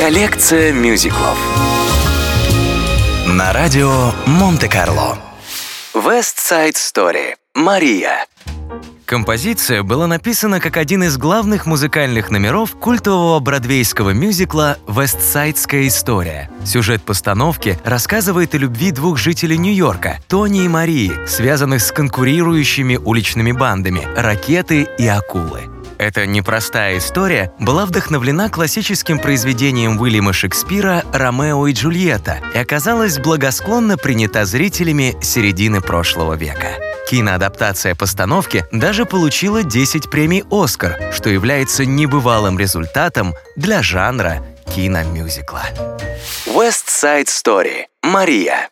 Коллекция мюзиклов На радио Монте-Карло West Side Story Мария Композиция была написана как один из главных музыкальных номеров культового бродвейского мюзикла «Вестсайдская история». Сюжет постановки рассказывает о любви двух жителей Нью-Йорка – Тони и Марии, связанных с конкурирующими уличными бандами – «Ракеты» и «Акулы». Эта непростая история была вдохновлена классическим произведением Уильяма Шекспира «Ромео и Джульетта» и оказалась благосклонно принята зрителями середины прошлого века. Киноадаптация постановки даже получила 10 премий «Оскар», что является небывалым результатом для жанра киномюзикла. West Side Story. Мария.